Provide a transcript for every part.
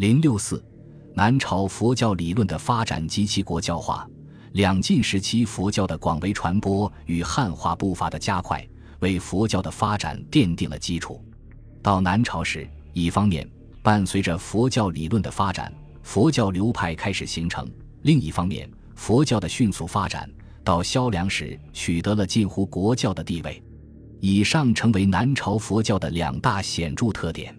零六四，南朝佛教理论的发展及其国教化。两晋时期佛教的广为传播与汉化步伐的加快，为佛教的发展奠定了基础。到南朝时，一方面伴随着佛教理论的发展，佛教流派开始形成；另一方面，佛教的迅速发展到萧梁时取得了近乎国教的地位。以上成为南朝佛教的两大显著特点。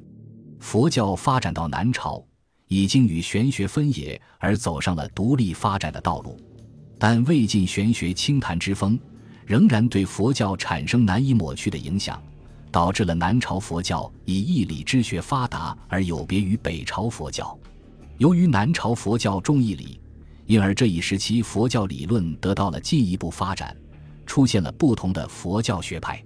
佛教发展到南朝，已经与玄学分野而走上了独立发展的道路。但魏晋玄学清谈之风，仍然对佛教产生难以抹去的影响，导致了南朝佛教以义理之学发达而有别于北朝佛教。由于南朝佛教重义理，因而这一时期佛教理论得到了进一步发展，出现了不同的佛教学派。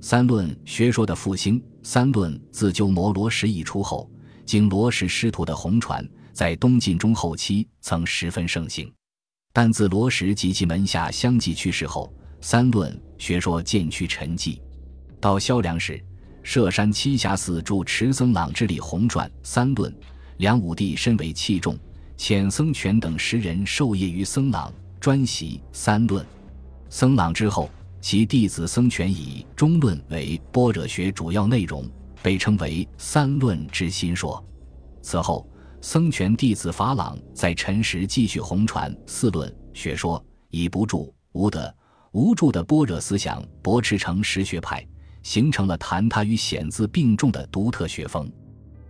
三论学说的复兴。三论自鸠摩罗什一出后，经罗什师徒的红传，在东晋中后期曾十分盛行。但自罗什及其门下相继去世后，三论学说渐趋沉寂。到萧梁时，舍山栖霞寺住《持僧朗之礼红传》三论，梁武帝身为器重，遣僧权等十人授业于僧朗，专习三论。僧朗之后，其弟子僧权以中论为般若学主要内容，被称为三论之心说。此后。僧权弟子法朗在陈时继续红传四论学说，以不著无得无著的般若思想驳斥成实学派，形成了谈他与显字并重的独特学风。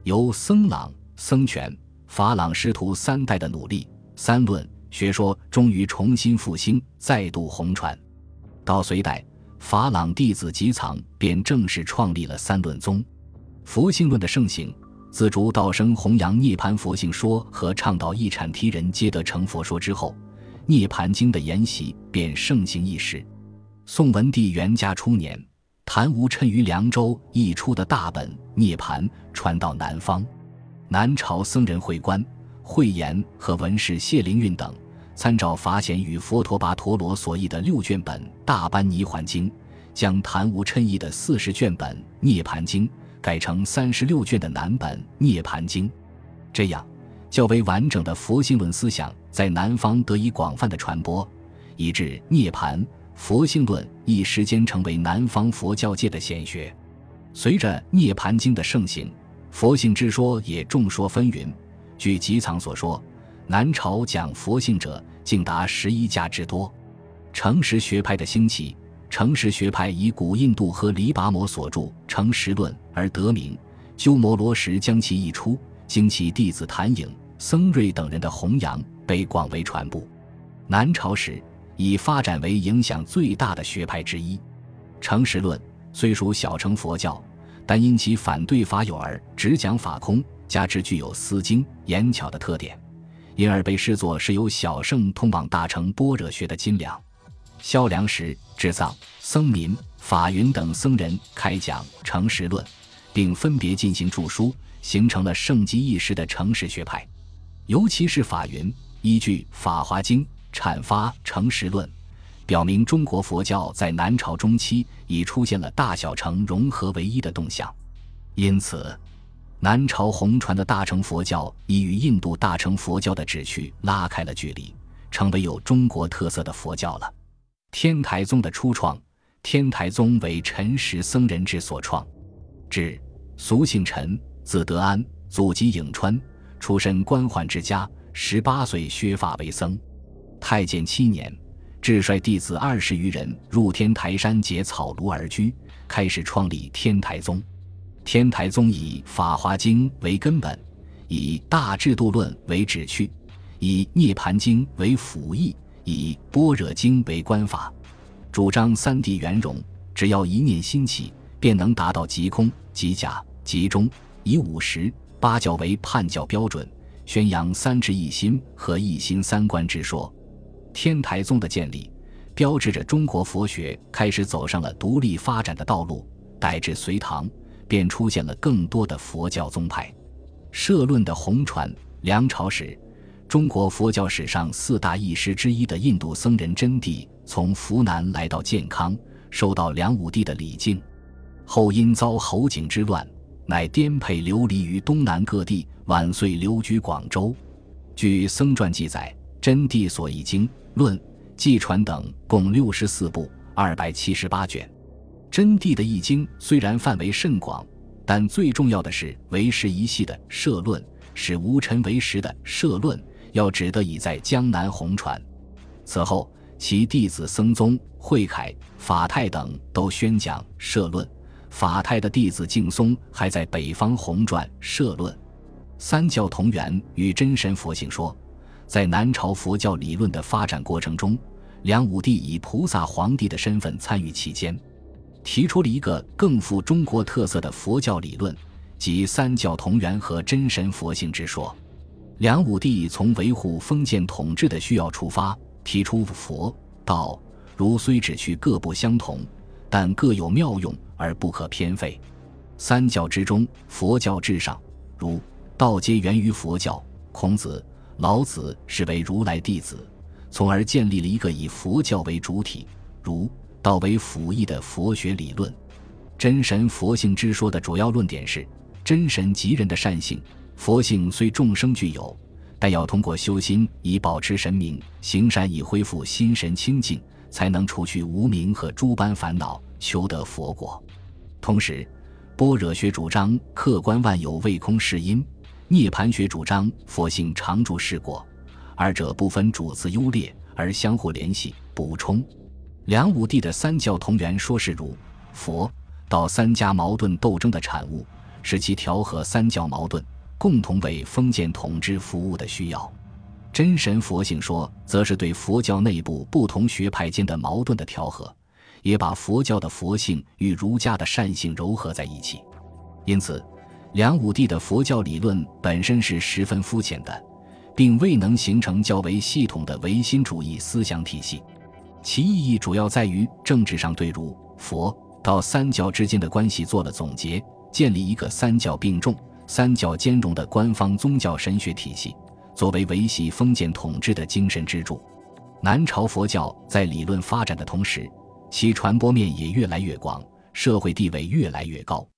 由僧朗、僧权、法朗师徒三代的努力，三论学说终于重新复兴，再度红传。到隋代，法朗弟子吉藏便正式创立了三论宗，佛性论的盛行。自主道生弘扬涅盘佛性说和倡导一阐提人皆得成佛说之后，《涅盘经》的研习便盛行一时。宋文帝元嘉初年，谭无琛于凉州译出的大本《涅盘》传到南方，南朝僧人慧观、慧言和文士谢灵运等，参照法显与佛陀跋陀罗所译的六卷本《大般涅环经》，将谭无琛译的四十卷本《涅盘经》。改成三十六卷的南本《涅盘经》，这样较为完整的佛性论思想在南方得以广泛的传播，以致《涅盘》佛性论一时间成为南方佛教界的显学。随着《涅盘经》的盛行，佛性之说也众说纷纭。据吉藏所说，南朝讲佛性者竟达十一家之多。诚实学派的兴起。诚实学派以古印度和黎拔摩所著《诚实论》而得名，鸠摩罗什将其译出，经其弟子谭颖、僧瑞等人的弘扬，被广为传播。南朝时已发展为影响最大的学派之一。《诚实论》虽属小乘佛教，但因其反对法有而只讲法空，加之具有思经言巧的特点，因而被视作是由小圣通往大乘般若学的金梁。萧梁时，智藏、僧民、法云等僧人开讲诚实论，并分别进行著书，形成了盛极一时的诚实学派。尤其是法云，依据《法华经》阐发诚实论，表明中国佛教在南朝中期已出现了大小乘融合为一的动向。因此，南朝红传的大乘佛教已与印度大乘佛教的旨趣拉开了距离，成为有中国特色的佛教了。天台宗的初创，天台宗为陈实僧人之所创，至俗姓陈，字德安，祖籍颍川，出身官宦之家，十八岁削发为僧。太建七年，至率弟子二十余人入天台山结草庐而居，开始创立天台宗。天台宗以《法华经》为根本，以《大智度论》为旨趣，以《涅盘经》为辅义。以般若经为观法，主张三谛圆融，只要一念心起，便能达到即空、即假、即中。以五十八教为判教标准，宣扬三智一心和一心三观之说。天台宗的建立，标志着中国佛学开始走上了独立发展的道路。待至隋唐，便出现了更多的佛教宗派。社论的红传，梁朝时。中国佛教史上四大义师之一的印度僧人真谛，从湖南来到建康，受到梁武帝的礼敬，后因遭侯景之乱，乃颠沛流离于东南各地，晚岁流居广州。据僧传记载，真谛所译经论记传等共六十四部，二百七十八卷。真谛的译经虽然范围甚广，但最重要的是为时一系的社论，是无尘为实的社论，要只得以在江南红传。此后，其弟子僧宗、慧凯、法泰等都宣讲社论。法泰的弟子净松还在北方红传社论。三教同源与真神佛性说，在南朝佛教理论的发展过程中，梁武帝以菩萨皇帝的身份参与其间，提出了一个更富中国特色的佛教理论，即三教同源和真神佛性之说。梁武帝从维护封建统治的需要出发，提出佛道儒虽只去各不相同，但各有妙用。而不可偏废。三教之中，佛教至上，儒、道皆源于佛教。孔子、老子是为如来弟子，从而建立了一个以佛教为主体、儒、道为辅义的佛学理论。真神佛性之说的主要论点是：真神即人的善性，佛性虽众生具有，但要通过修心以保持神明，行善以恢复心神清净，才能除去无明和诸般烦恼，求得佛果。同时，般若学主张客观万有未空是因，涅盘学主张佛性常住是果，二者不分主次优劣，而相互联系补充。梁武帝的三教同源说是儒、佛、道三家矛盾斗争的产物，使其调和三教矛盾，共同为封建统治服务的需要。真神佛性说，则是对佛教内部不同学派间的矛盾的调和。也把佛教的佛性与儒家的善性糅合在一起，因此，梁武帝的佛教理论本身是十分肤浅的，并未能形成较为系统的唯心主义思想体系。其意义主要在于政治上对儒、佛、道三教之间的关系做了总结，建立一个三教并重、三教兼容的官方宗教神学体系，作为维系封建统治的精神支柱。南朝佛教在理论发展的同时，其传播面也越来越广，社会地位越来越高。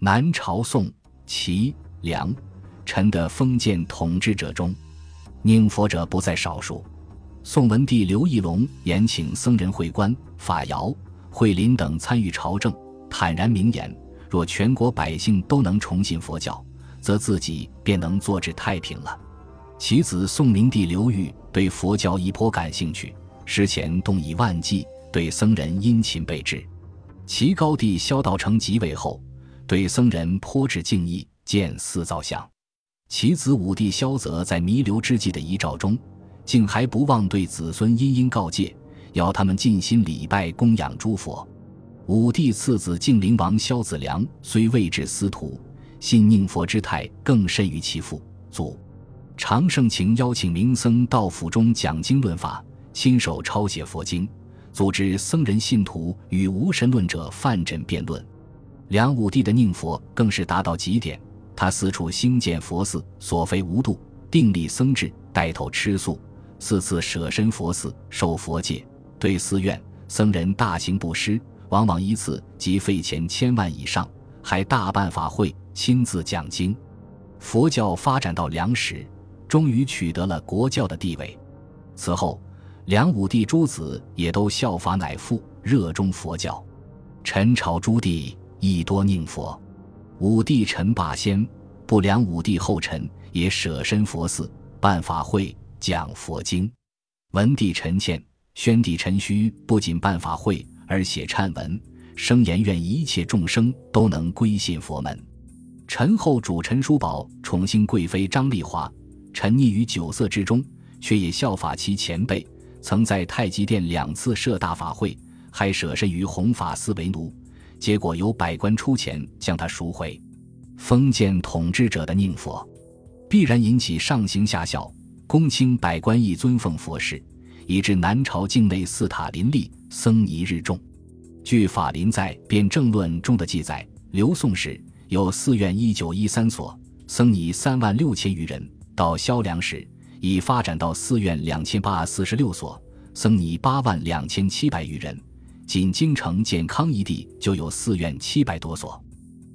南朝宋、齐、梁、陈的封建统治者中，宁佛者不在少数。宋文帝刘义隆延请僧人会官、法尧、慧林等参与朝政，坦然明言：若全国百姓都能崇信佛教，则自己便能坐至太平了。其子宋明帝刘裕对佛教亦颇感兴趣，诗前动以万计。对僧人殷勤备至，齐高帝萧道成即位后，对僧人颇致敬意，建寺造像。其子武帝萧泽在弥留之际的遗诏中，竟还不忘对子孙殷殷告诫，要他们尽心礼拜供养诸佛。武帝次子晋灵王萧子良虽未至司徒，信宁佛之态更甚于其父祖。常盛情邀请名僧到府中讲经论法，亲手抄写佛经。组织僧人信徒与无神论者范缜辩论，梁武帝的宁佛更是达到极点。他四处兴建佛寺，所非无度，订立僧制，带头吃素，四次舍身佛寺，受佛戒。对寺院僧人大行布施，往往一次即费钱千万以上，还大办法会，亲自讲经。佛教发展到梁时，终于取得了国教的地位。此后。梁武帝诸子也都效法乃父，热衷佛教。陈朝诸帝亦多宁佛。武帝陈霸先，不梁武帝后陈，也舍身佛寺，办法会，讲佛经。文帝陈倩、宣帝陈顼不仅办法会，而写忏文，声言愿一切众生都能归信佛门。陈后主陈叔宝宠幸贵妃张丽华，沉溺于酒色之中，却也效法其前辈。曾在太极殿两次设大法会，还舍身于弘法寺为奴，结果由百官出钱将他赎回。封建统治者的宁佛，必然引起上行下效，公卿百官亦尊奉佛事，以致南朝境内寺塔林立，僧尼日众。据法林在《辩证论》中的记载，刘宋时有寺院一九一三所僧尼三万六千余人到萧梁时已发展到寺院两千八四十六所僧尼八万两千七百余人仅京城建康一地就有寺院七百多所。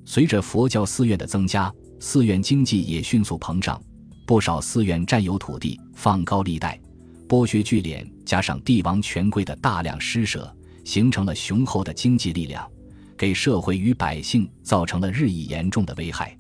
随着佛教寺院的增加寺院经济也迅速膨胀不少寺院占有土地放高利贷剥削聚敛加上帝王权贵的大量施舍形成了雄厚的经济力量。给社会与百姓造成了日益严重的危害。